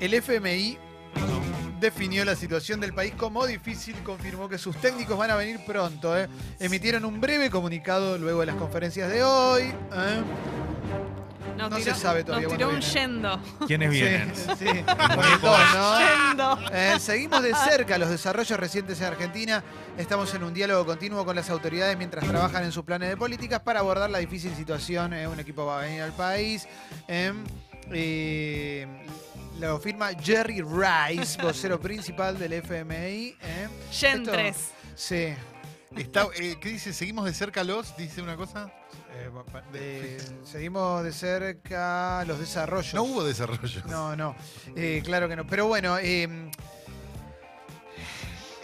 El FMI definió la situación del país como difícil, confirmó que sus técnicos van a venir pronto. ¿eh? Emitieron un breve comunicado luego de las conferencias de hoy. ¿eh? Nos No se sabe todavía Nos tiró un yendo. ¿Quiénes vienen? Sí, ¿no? Yendo. Eh, seguimos de cerca los desarrollos recientes en Argentina. Estamos en un diálogo continuo con las autoridades mientras trabajan en sus planes de políticas para abordar la difícil situación. Eh, un equipo va a venir al país. Eh, eh, lo firma Jerry Rice, vocero principal del FMI. eh. Esto- 3. Sí. Está, eh, ¿Qué dice? ¿Seguimos de cerca los? ¿Dice una cosa? Eh, pa- de- seguimos de cerca los desarrollos. No hubo desarrollo. No, no, eh, claro que no. Pero bueno, eh,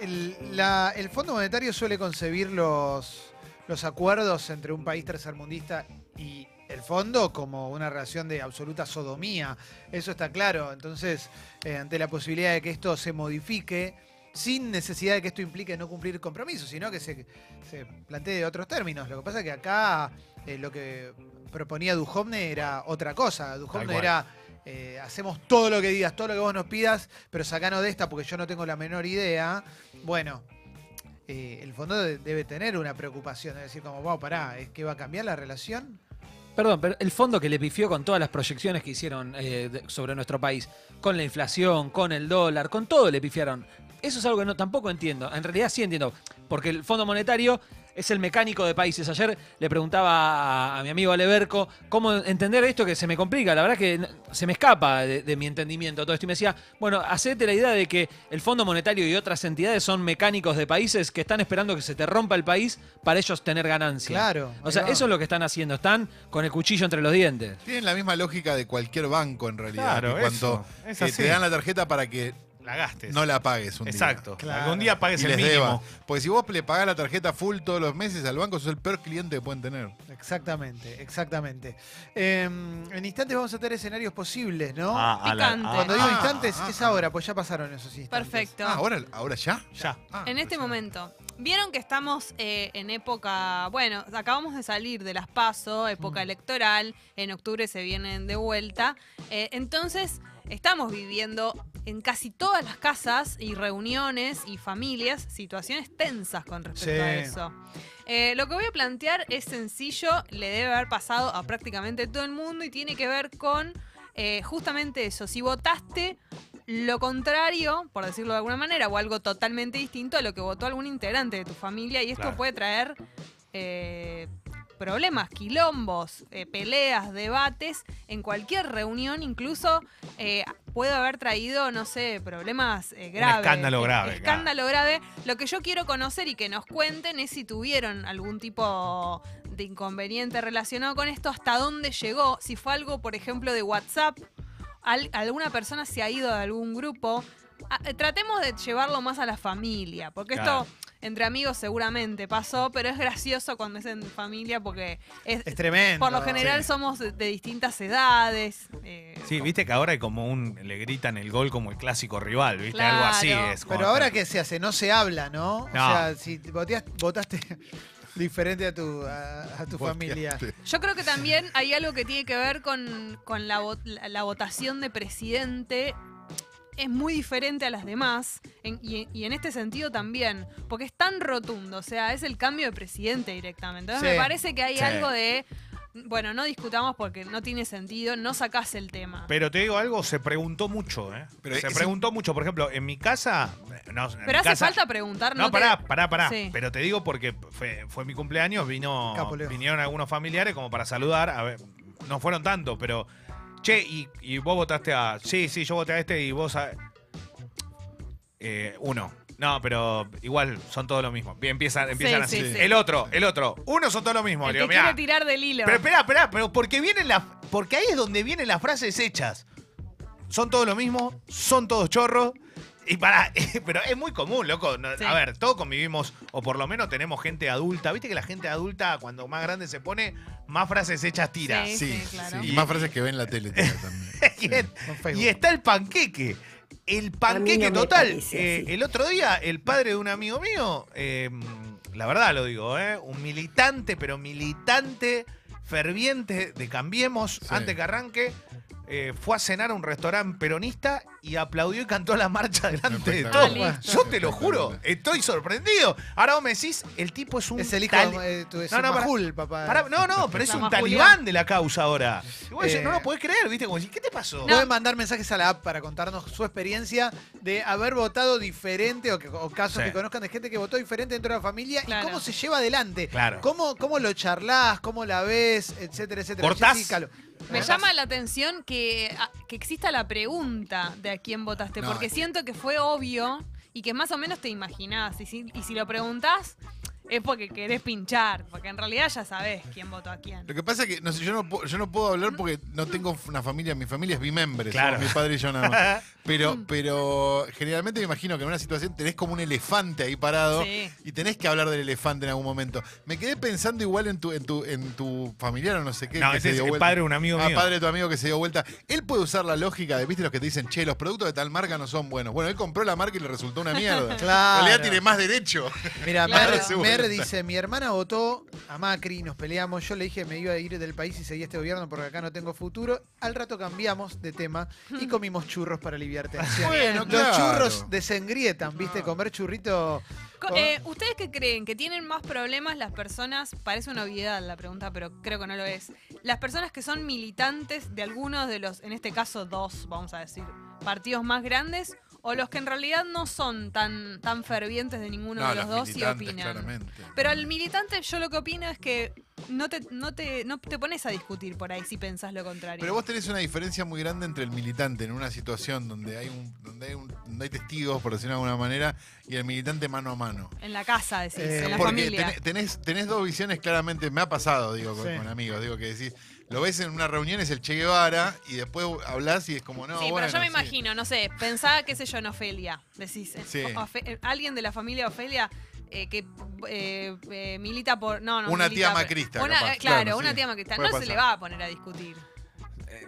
el, la- el Fondo Monetario suele concebir los, los acuerdos entre un país tercermundista y el fondo como una relación de absoluta sodomía. Eso está claro. Entonces, eh, ante la posibilidad de que esto se modifique, sin necesidad de que esto implique no cumplir compromisos, sino que se, se plantee de otros términos. Lo que pasa es que acá eh, lo que proponía Duhovne era otra cosa. Duhovne era eh, hacemos todo lo que digas, todo lo que vos nos pidas, pero sacanos de esta porque yo no tengo la menor idea. Bueno, eh, el fondo de- debe tener una preocupación, es decir, como, wow, pará, ¿es que va a cambiar la relación? Perdón, pero el fondo que le pifió con todas las proyecciones que hicieron eh, sobre nuestro país, con la inflación, con el dólar, con todo le pifiaron. Eso es algo que no, tampoco entiendo. En realidad sí entiendo, porque el Fondo Monetario es el mecánico de países. Ayer le preguntaba a, a mi amigo Aleberco cómo entender esto que se me complica. La verdad que se me escapa de, de mi entendimiento todo esto. Y me decía, bueno, hacete la idea de que el Fondo Monetario y otras entidades son mecánicos de países que están esperando que se te rompa el país para ellos tener ganancia. Claro. O sea, va. eso es lo que están haciendo. Están con el cuchillo entre los dientes. Tienen la misma lógica de cualquier banco en realidad. Claro, eso. Es así. te dan la tarjeta para que La gastes. no la pagues un Exacto. Claro. Algún día día. pagues Y el les mínimo. deba. Porque si vos le pagás la tarjeta full todos los meses al banco, sos el peor cliente que pueden tener. Exactamente, exactamente. Eh, en instantes vamos a tener escenarios posibles, ¿no? Ah, a la- Picante. Cuando digo ah, instantes, ah, es ahora, pues ya pasaron esos instantes. Perfecto. Ah, ¿ahora, ¿ahora ya? ya. Ah, En este pues momento, vieron que estamos eh, en época, bueno, acabamos de salir de las PASO, época Mm. electoral, en octubre se vienen de vuelta, eh, entonces estamos viviendo en casi todas las casas y reuniones y familias situaciones tensas con respecto a eso. Eh, lo que voy a plantear es sencillo, le debe haber pasado a prácticamente todo el mundo y tiene que ver con eh, justamente eso. Si votaste lo contrario, por decirlo de alguna manera, o algo totalmente distinto a lo que votó algún integrante de tu familia, y esto Claro. puede traer eh, problemas, quilombos, eh, peleas, debates en cualquier reunión, incluso eh, puede haber traído, no sé, problemas eh, graves. escándalo Eh, grave, Escándalo grave. Lo que yo quiero conocer y que nos cuenten es si tuvieron algún tipo de inconveniente relacionado con esto, hasta dónde llegó, si fue algo, por ejemplo, de WhatsApp, al- alguna persona se ha ido de algún grupo. Ah, tratemos de llevarlo más a la familia, porque Claro. esto entre amigos seguramente pasó, pero es gracioso cuando es en familia porque es, Es tremendo. por lo general Sí. somos de, de distintas edades. eh, Sí, viste que ahora hay como un. Le gritan el gol como el clásico rival, ¿viste? Claro. Algo así es. Pero ahora, ¿qué se hace? No se habla, ¿no? No. O sea, si voteas- votaste diferente a tu, a, a tu familia. Yo creo que también hay algo que tiene que ver con, con la, vo- la- la votación de presidente. Es muy diferente a las demás en- y, y en este sentido también, porque es tan rotundo, o sea, es el cambio de presidente directamente. Entonces Sí. me parece que hay Sí. algo de, bueno, no discutamos porque no tiene sentido, no sacás el tema. Pero te digo algo, se preguntó mucho, ¿eh? Pero se preguntó mucho. Por ejemplo, en mi casa. No, en mi Pero hace casa- falta preguntar, ¿no? No, te- pará, pará, pará. Sí. Pero te digo porque fue, fue mi cumpleaños, vino, vinieron algunos familiares como para saludar. A ver, no fueron tantos, pero. Che, y, y vos votaste a. Sí, sí, yo voté a este y vos a. Eh, uno. No, pero igual son todos lo mismo. Bien, empiezan, empiezan Sí, así. sí, sí. El otro, el otro. Uno son todos lo mismo. El Digo, que quiere tirar del hilo. Pero espera, espera, pero porque vienen las. Porque ahí es donde vienen las frases hechas. Son todos lo mismo, son todos chorros. Y para, pero es muy común, loco. Sí. A ver, todos convivimos, o por lo menos tenemos gente adulta. Viste que la gente adulta, cuando más grande se pone, más frases hechas tira. Sí. Sí, claro. Y más frases que ven en la tele tira también. y, en- está el panqueque. El panqueque no total. parece Eh, el otro día, el padre de un amigo mío, eh, la verdad lo digo, eh, un militante, pero militante ferviente de Cambiemos, Sí. antes que arranque, eh, fue a cenar a un restaurante peronista y aplaudió y cantó la marcha delante de todo. Ah, Yo te lo juro, estoy sorprendido. Ahora vos me decís, el tipo es un Es el hijo de tu No, no, papá. No, no, pero es un talibán de la causa ahora. Y vos decís, Eh, no lo podés creer, ¿viste? Como decís, ¿qué te pasó? Pueden mandar mensajes a la app para contarnos su experiencia de haber votado diferente o, que- o casos Sí. que conozcan de gente que votó diferente dentro de la familia Claro. y cómo se lleva adelante. Claro. ¿Cómo, ¿Cómo lo charlas? ¿Cómo la ves? Etcétera, etcétera. ¿Cortás? Me llama la atención que, a- que exista la pregunta de a quién votaste, No, porque siento que fue obvio y que más o menos te imaginás. Y si, y si lo preguntás, es porque querés pinchar, porque en realidad ya sabés quién votó a quién. Lo que pasa es que no sé, yo, no, puedo- yo no puedo hablar porque no tengo una familia, mi familia es bimembre, Claro. somos mi padre y yo nada más. Pero, pero generalmente me imagino que en una situación tenés como un elefante ahí parado Sí. y tenés que hablar del elefante en algún momento. Me quedé pensando igual en tu, en tu, en tu familiar o no sé qué. No, que ese se es dio el vuelta. padre de un amigo Ah, mío. padre de tu amigo que se dio vuelta. Él puede usar la lógica de, viste, los que te dicen, che, los productos de tal marca no son buenos. Bueno, él compró la marca y le resultó una mierda. Claro. En realidad tiene más derecho. Mira, Claro. Mer, Dice, mi hermana votó a Macri, nos peleamos, yo le dije me iba a ir del país y seguía este gobierno porque acá no tengo futuro. Al rato cambiamos de tema y comimos churros para aliviar tensión. Bueno, Los churros desengrietan, ¿viste? Comer churrito... Co- eh, ¿Ustedes qué creen? ¿Que tienen más problemas las personas? Parece una obviedad la pregunta, pero creo que no lo es. Las personas que son militantes de algunos de los, en este caso dos, vamos a decir, partidos más grandes, o los que en realidad no son tan, tan fervientes de ninguno No, de los dos y opinan. claramente. Pero al militante yo lo que opino es que no te, no te, no te pones a discutir por ahí si pensás lo contrario. Pero vos tenés una diferencia muy grande entre el militante en una situación donde hay un, donde hay, un- donde hay testigos, por decirlo de alguna manera, y el militante mano a mano. En la casa, decís, Eh, en la Porque familia. tenés, tenés, tenés dos visiones claramente, me ha pasado, digo, con, Sí. con amigos, digo que decís, lo ves en una reunión, es el Che Guevara, y después hablas y es como, no, sí, bueno, pero yo me sí. imagino, no sé, pensá, qué sé yo, en Ofelia. Decís, eh, Sí. Ofe- eh, alguien de la familia Ofelia eh, que eh, eh, milita por. No, no. Una milita, tía macrista, Una, capaz, claro, claro, una sí. tía macrista. Puede No se le va a poner a discutir.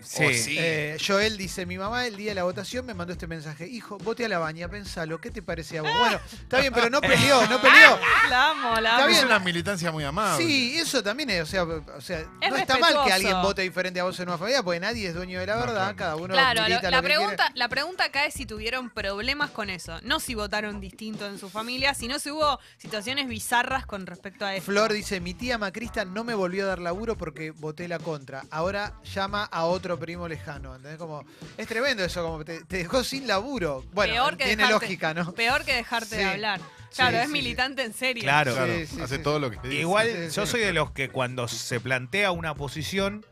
Sí. Oh, sí. Eh, Joel dice, mi mamá el día de la votación me mandó este mensaje. Hijo, vote a la baña, pensalo, ¿qué te parece a vos? Bueno, está bien, pero no peleó, no peleó. La amo, la Está amo. bien. Es una militancia muy amable. Sí, eso también es, o sea, o sea Es no está mal que alguien vote diferente a vos en una familia, porque nadie es dueño de la verdad, claro. cada uno Claro, lo- la, lo que pregunta, la pregunta acá es si tuvieron problemas con eso. No si votaron distinto en su familia, sino si hubo situaciones bizarras con respecto a quiere. eso. Flor dice, mi tía macrista no me volvió a dar laburo porque voté la contra. Ahora llama a otro primo lejano. ¿entendés? Como, es tremendo eso, como te, te dejó sin laburo. Bueno, Peor que tiene dejarte- lógica, ¿no? Peor que dejarte de hablar. Claro, Sí, es sí, militante en serio. Claro. Claro, hace sí. todo lo que dice. Igual Sí, yo sí. soy de los que cuando se plantea una posición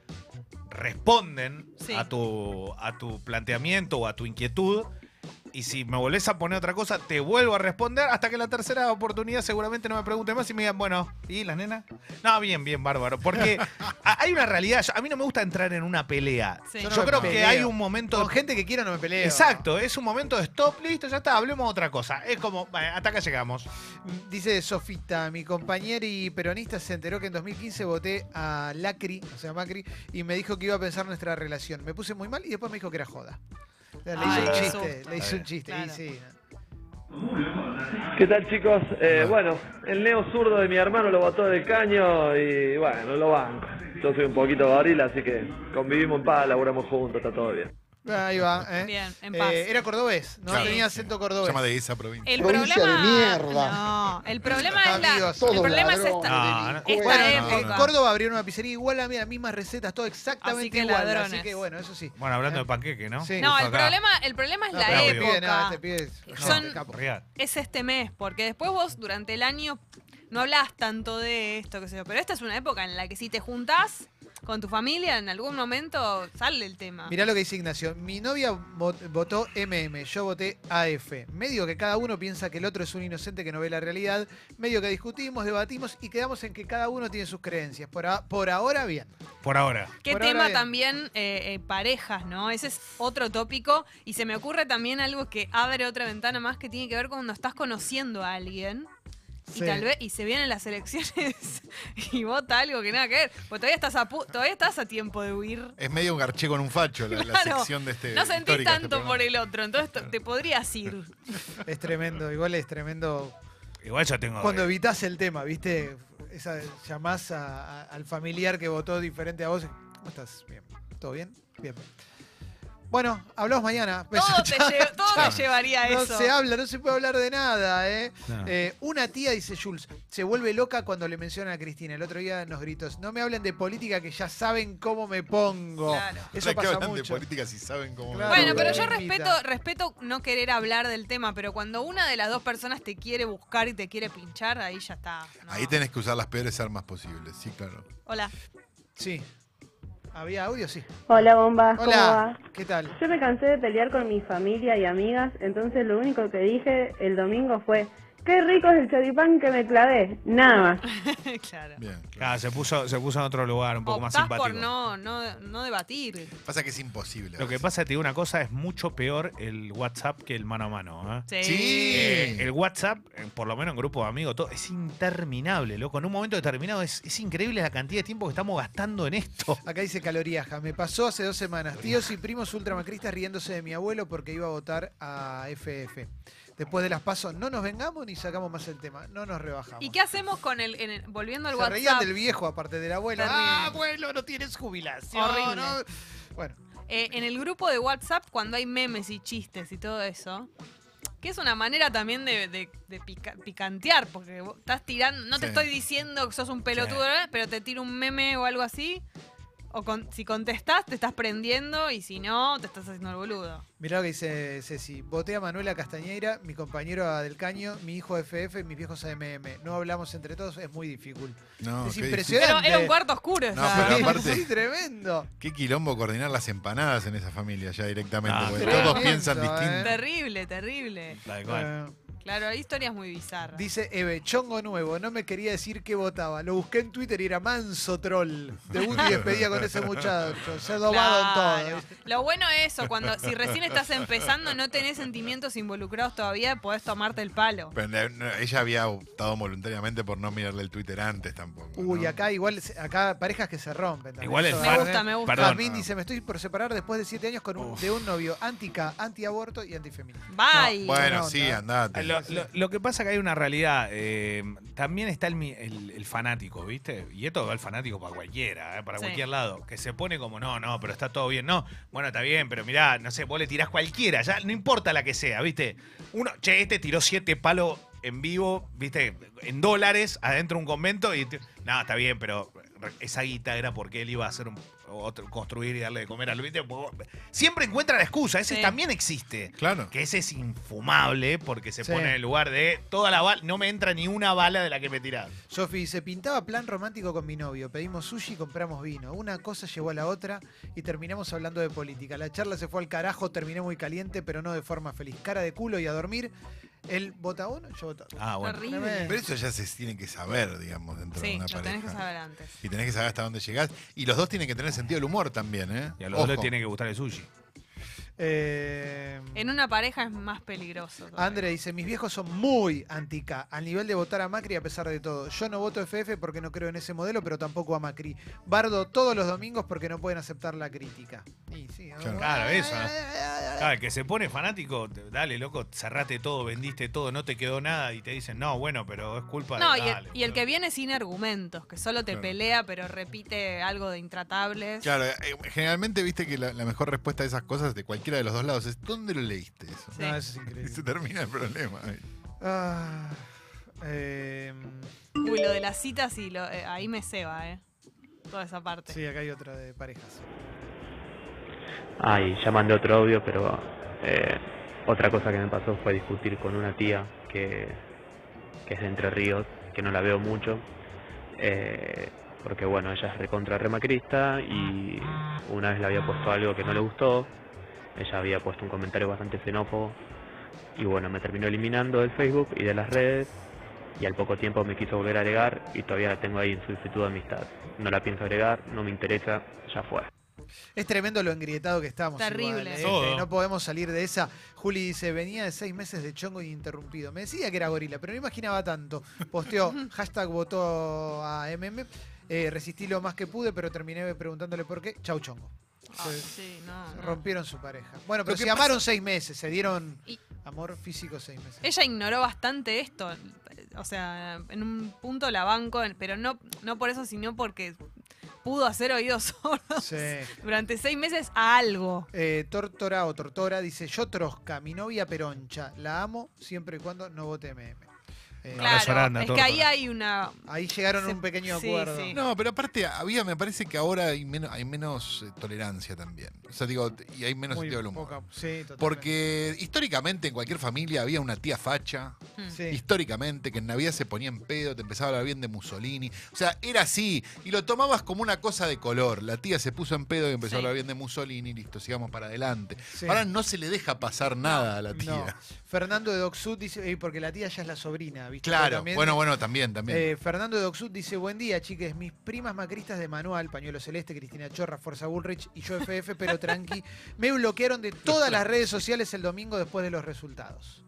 responden Sí. a tu a tu planteamiento o a tu inquietud y si me volvés a poner otra cosa te vuelvo a responder hasta que la tercera oportunidad seguramente no me pregunte más y me digan bueno y las nenas no bien bien bárbaro porque hay una realidad a mí no me gusta entrar en una pelea Sí. yo, no creo que hay un momento Con gente que quiera no me peleo. exacto es un momento de stop listo ya está hablemos de otra cosa es como hasta acá llegamos Dice Sofita, mi compañera y peronista se enteró que en 2015 voté a Lacri, o sea, Macri, y me dijo que iba a pensar nuestra relación. Me puse muy mal y después me dijo que era joda. Le hizo Ay, un qué chiste, le hizo un chiste. Claro. Y sí. ¿Qué tal chicos? Eh, bueno, el neo zurdo de mi hermano lo botó del caño y bueno, lo banco. Yo soy un poquito gorila, así que convivimos en paz, laburamos juntos, está todo bien. Ahí va. ¿eh? Bien, en Eh, paz. era cordobés, no Claro. tenía acento Se cordobés. llama de esa provincia. El Provincia problema. de mierda. No, el problema es la. Amigos. el problema es esta. No, no. esta Bueno, época. en Córdoba abrieron una pizzería igual a mí, las mismas recetas, todo exactamente Así que igual. Así ladrones. que bueno, eso sí. bueno hablando de panqueque no Sí. No, el acá. problema, el problema es No, la pero este época. este pibe es- no, Son- es este mes, porque después vos durante el año no hablás tanto de esto, qué sé yo, pero esta es una época en la que si te juntás con tu familia, en algún momento sale el tema. Mirá lo que dice Ignacio. Mi novia vot- votó MM, yo voté AF. Medio que cada uno piensa que el otro es un inocente que no ve la realidad. Medio que discutimos, debatimos y quedamos en que cada uno tiene sus creencias. Por, a- por ahora, bien. por ahora ¿Qué Por tema también eh, eh, parejas, no? Ese es otro tópico y se me ocurre también algo que abre otra ventana más que tiene que ver con cuando estás conociendo a alguien y Sí. tal vez y se vienen las elecciones y vota algo que nada que ver, porque todavía estás a pu- todavía estás a tiempo de huir. Es medio un garché con un facho la, la Claro, sección de este. no sentís de este tanto por el otro, entonces te- te podrías ir. Es tremendo. Igual es tremendo igual yo tengo cuando evitas el tema, ¿viste? Esa, llamás a- a- al familiar que votó diferente a vos. ¿Cómo estás? Bien. ¿Todo bien? Bien. Bueno, hablamos mañana. Beso, Todo, te, lle- todo te llevaría a No eso. se habla, no se puede hablar de nada, ¿eh? No. Eh, una tía, dice Jules, se vuelve loca cuando le mencionan a Cristina. El otro día nos gritó, no me hablen de política que ya saben cómo me pongo. Claro. Eso ¿Para qué pasa hablan de mucho. política si saben cómo me Bueno, pero yo respeto, respeto no querer hablar del tema, pero cuando una de las dos personas te quiere buscar y te quiere pinchar, ahí ya está. ¿no? Ahí tenés que usar las peores armas posibles, sí, claro. Hola. Sí. ¿Había audio? Sí. Hola bombas, ¿cómo Hola, va? ¿qué tal? Yo me cansé de pelear con mi familia y amigas, entonces lo único que dije el domingo fue, qué rico es el choripán que me clavé, nada más. claro. Bien. claro. Claro, se puso, se puso en otro lugar, un poco más simpático. por no, no, no debatir. Pasa que es imposible. Lo que pasa, te digo una cosa, es mucho peor el WhatsApp que el mano a mano. ¿eh? Sí. Sí. Eh, el WhatsApp, eh, por lo menos en grupo de amigos, todo, es interminable, loco. En un momento determinado es, es increíble la cantidad de tiempo que estamos gastando en esto. Acá dice Caloriaja. Me pasó hace dos semanas. Tíos y primos ultramacristas riéndose de mi abuelo porque iba a votar a FF. Después de las pasos, no nos vengamos ni sacamos más el tema. No nos rebajamos. ¿Y qué hacemos con el, en el- volviendo al Se reían WhatsApp? del viejo, aparte del abuelo. Terrible. Ah, abuelo, no tienes jubilación. Horrible. no". Bueno, Eh, en el grupo de WhatsApp, cuando hay memes y chistes y todo eso, que es una manera también de, de- de pica- picantear, porque vos estás tirando, no te Sí. estoy diciendo que sos un pelotudo, ¿eh? pero te tiro un meme o algo así. O con- si contestás, te estás prendiendo y si no, te estás haciendo el boludo. mirá lo que dice Ceci. Voté a Manuela Castañeira, mi compañero a Del Caño, mi hijo FF, mis viejos AMM. No hablamos entre todos, es muy difícil. No, es qué impresionante. Pero era un cuarto oscuro. No, pero Sí, aparte- sí, tremendo. Qué quilombo coordinar las empanadas en esa familia ya directamente. Ah, porque todos piensan ¿eh? distinto. Terrible, terrible. Tal cual. Claro, hay historias muy bizarras. Dice Eve, chongo nuevo, no me quería decir qué votaba. Lo busqué en Twitter y era manso troll. Debut y despedida con ese muchacho. Se en Claro. todo. Lo bueno es eso, cuando si recién estás empezando, no tenés sentimientos involucrados todavía, podés tomarte el palo. Pero ella había optado voluntariamente por no mirarle el Twitter antes tampoco. Uy, ¿no? acá igual, acá parejas que se rompen. también. Igual Eso Me gusta, me gusta. Perdón. Jazmín dice, me estoy por separar después de siete años con un- de un novio anti-K, anti-aborto y antifeminista. Bye. Bueno, No, sí, no. andate. Lo, lo- lo que pasa que hay una realidad. eh, también está el, mi- el- el fanático, ¿viste? Y esto va el fanático para cualquiera, eh, para Sí. cualquier lado. Que se pone como, no, no, pero está todo bien. No, bueno, está bien, pero mirá, no sé, vos le tirás cualquiera, ya no importa la que sea, ¿viste? Uno, che, este tiró siete palos en vivo, ¿viste? En dólares, adentro de un convento y. te- no, está bien, pero esa guita era porque él iba a hacer un. Otro, construir y darle de comer al ¿viste? Siempre encuentra la excusa, ese Sí. también existe. Claro. Que ese es infumable porque se Sí. pone en el lugar de toda la bala, no me entra ni una bala de la que me tirás. Sofi dice, pintaba plan romántico con mi novio. Pedimos sushi y compramos vino. Una cosa llevó a la otra y terminamos hablando de política. La charla se fue al carajo, terminé muy caliente, pero no de forma feliz. Cara de culo y a dormir. Él vota uno, yo voto otro. Ah, bueno. Terrible. Pero eso ya se tiene que saber, digamos, dentro de Sí, una lo pareja. tenés que saber antes. Y tenés que saber hasta dónde llegás. Y los dos tienen que tener sentido del humor también, ¿eh? Y a los dos les Ojo. tiene que gustar el sushi. Eh, En una pareja es más peligroso. todavía. Andre dice, mis viejos son muy anti-K, al nivel de votar a Macri a pesar de todo. Yo no voto FF porque no creo en ese modelo, pero tampoco a Macri. Bardo todos los domingos porque no pueden aceptar la crítica. Y sí, Claro. Claro, eso, ¿no? Claro, el que se pone fanático, te- dale, loco, cerrate todo, vendiste todo, no te quedó nada y te dicen, no, bueno, pero es culpa No, de. y el, dale, y el boludo". que viene sin argumentos, que solo te Claro. pelea pero repite algo de intratables. Claro, eh, generalmente viste que la, la mejor respuesta a esas cosas de cualquiera de los dos lados es ¿dónde lo leíste eso? Sí. No, eso es Y increíble. se termina el problema. ahí. Ah, eh, Uy, lo de las citas y lo, eh, ahí me ceba, ¿eh? Toda esa parte. sí, acá hay otra de parejas. Ay, ya mandé otro audio, pero eh, otra cosa que me pasó fue discutir con una tía que, que es de Entre Ríos, que no la veo mucho, eh, porque bueno, ella es recontra remacrista y una vez le había puesto algo que no le gustó, ella había puesto un comentario bastante xenófobo y bueno, me terminó eliminando del Facebook y de las redes y al poco tiempo me quiso volver a agregar y todavía la tengo ahí en solicitud de amistad. No la pienso agregar, no me interesa, ya fue. Es tremendo lo engrietado que estamos. Terrible. igual, ¿eh? No podemos salir de esa. Juli dice, venía de seis meses de chongo ininterrumpido. Me decía que era gorila, pero no imaginaba tanto. Posteó, hashtag votó a MM. Eh, resistí lo más que pude, pero terminé preguntándole por qué. Chau chongo. Se- sí, no, se no. rompieron su pareja. Bueno, pero se amaron seis meses, se dieron Y- amor físico seis meses. Ella ignoró bastante esto. O sea, en un punto la banco, pero no, no por eso, sino porque pudo hacer oídos sordos Sí. durante seis meses a algo. Eh, Tortora o Tortora dice, yo Trosca, mi novia Peroncha, la amo siempre y cuando no vote MM. Eh, Claro. es que ahí hay una... Ahí llegaron a un pequeño acuerdo. sí. No, pero aparte había, me parece que ahora hay menos, hay menos eh, tolerancia también. O sea, digo, y hay menos Muy sentido del humor. poca- sí, totalmente. Porque históricamente en cualquier familia había una tía facha, Mm. Sí. históricamente, que en Navidad se ponía en pedo, te empezaba a hablar bien de Mussolini. O sea, era así. Y lo tomabas como una cosa de color. La tía se puso en pedo y empezó Sí. a hablar bien de Mussolini, listo, sigamos para adelante. Sí. Ahora no se le deja pasar nada a la tía. No. Fernando de Docsud dice, "Ey, porque la tía ya es la sobrina, ¿viste? Claro, también- bueno, bueno, también, también. Eh, Fernando de Docsud dice, buen día, chiques. Mis primas macristas de manual, Pañuelo Celeste, Cristina Chorra, Fuerza Bullrich y yo FF, pero tranqui, me bloquearon de todas las redes sociales el domingo después de los resultados.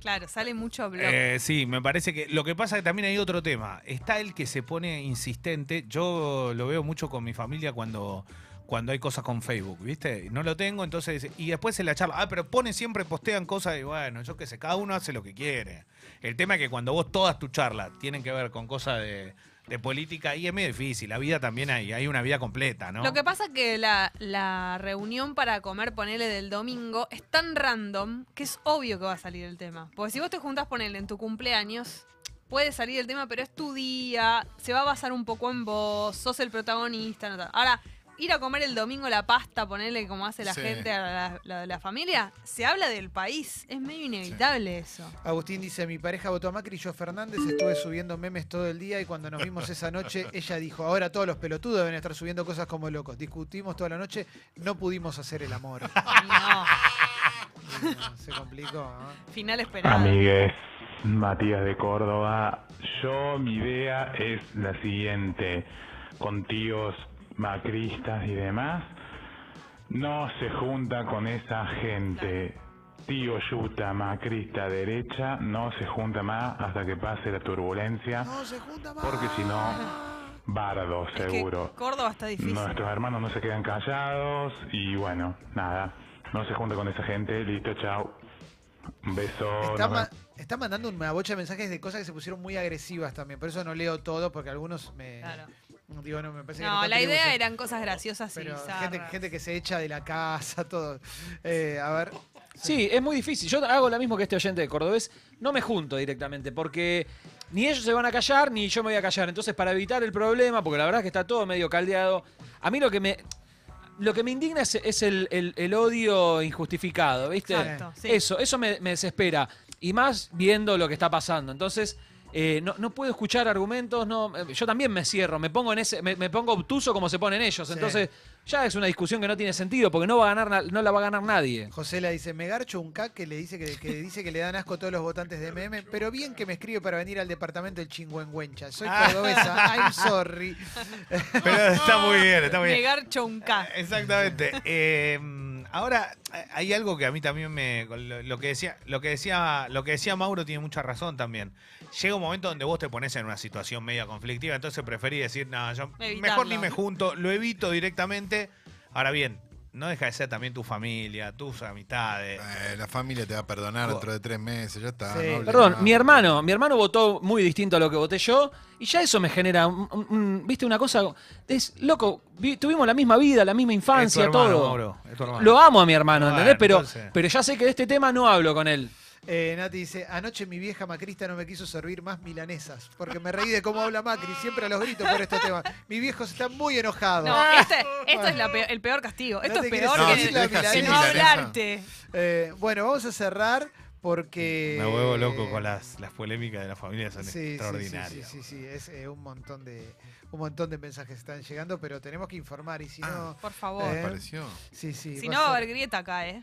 Claro, sale mucho blog. Eh, sí, me parece que lo que pasa es que también hay otro tema. Está el que se pone insistente. Yo lo veo mucho con mi familia cuando, cuando hay cosas con Facebook, ¿viste? No lo tengo, entonces. Y después se la charla. Ah, pero ponen siempre, postean cosas y bueno, yo qué sé, cada uno hace lo que quiere. El tema es que cuando vos todas tus charlas tienen que ver con cosas de, política, ahí es medio difícil. La vida también hay, hay una vida completa, ¿no? Lo que pasa es que la, la reunión para comer, ponele del domingo, es tan random que es obvio que va a salir el tema. Porque si vos te juntás, ponele en tu cumpleaños, puede salir el tema, pero es tu día, se va a basar un poco en vos, sos el protagonista. no. Ahora, ir a comer el domingo la pasta, ponele como hace la Sí. gente a la, la- la familia, se habla del país. Es medio inevitable eso. Agustín dice, mi pareja votó a Macri y yo a Fernández, estuve subiendo memes todo el día y cuando nos vimos esa noche, ella dijo, ahora todos los pelotudos deben estar subiendo cosas como locos. Discutimos toda la noche, no pudimos hacer el amor. No, no, se complicó. ¿no? final esperado. Amigues, Matías de Córdoba. Yo, mi idea es la siguiente. Con tíos macristas y demás, no se junta con esa gente. Tío Yuta, macrista derecha, no se junta más hasta que pase la turbulencia, No se junta más. porque si no, bardo Es que seguro. Córdoba está difícil. Nuestros hermanos no se quedan callados y bueno, nada, no se junta con esa gente, listo, chao. Un beso. Está, nos ma- está mandando una bocha de mensajes de cosas que se pusieron muy agresivas también. Por eso no leo todo, porque algunos me. Claro. Digo, no, me parece que No, están la idea eran cosas graciosas y bizarras. gente, gente que se echa de la casa, todo. Eh, a ver. Sí, es muy difícil. Yo hago lo mismo que este oyente de cordobés. No me junto directamente porque ni ellos se van a callar ni yo me voy a callar. Entonces, para evitar el problema, porque la verdad es que está todo medio caldeado, a mí lo que me, lo que me indigna es, es el, el- el odio injustificado, ¿viste? Exacto, sí. Eso, eso me, me desespera. Y más viendo lo que está pasando. Entonces, eh, no, no puedo escuchar argumentos, no, eh, yo también me cierro, me pongo en ese, me, me pongo obtuso como se ponen ellos. Sí. Entonces, ya es una discusión que no tiene sentido, porque no va a ganar, na- no la va a ganar nadie. José la dice, me garcho un cac que le dice que, que dice que le dan asco a todos los votantes de MM, pero bien que me escribe para venir al departamento del Chingüengüencha. Soy cordobesa, I'm sorry. Pero está muy bien, está muy bien. Negar chonca. Exactamente. Eh, ahora hay algo que a mí también me lo, lo que decía lo que decía lo que decía Mauro tiene mucha razón también. Llega un momento donde vos te pones en una situación media conflictiva, entonces preferí decir, no, yo Evitarlo. mejor ni me junto, lo evito directamente. Ahora bien, no deja de ser también tu familia, tus amistades. Eh, la familia te va a perdonar dentro de tres meses, ya está. Sí. no Perdón, mi hermano, mi hermano votó muy distinto a lo que voté yo y ya eso me genera, un- un- un- viste, una cosa, es loco, vi- tuvimos la misma vida, la misma Es tu infancia, hermano, todo. Mauro, es tu hermano. Lo amo a mi hermano, ¿entendés? Pero, entonces. pero ya sé que de este tema no hablo con él. Eh, Nati dice, anoche mi vieja macrista no me quiso servir más milanesas, porque me reí de cómo habla Macri, siempre a los gritos por este tema. Mi viejo está muy enojado. No, este, esto es la peor- el peor castigo. Esto es peor No, que, si la que no milanesa. hablarte. Eh, bueno, vamos a cerrar porque... Me vuelvo loco con las, las polémicas de la familia, son Sí, sí, sí, extraordinarias. Sí, sí, sí, es eh, un montón de un montón de mensajes están llegando, pero tenemos que informar y si no, Por favor. Eh, ¿Pareció? sí, sí. si va no a va a ser- haber grieta acá, ¿eh?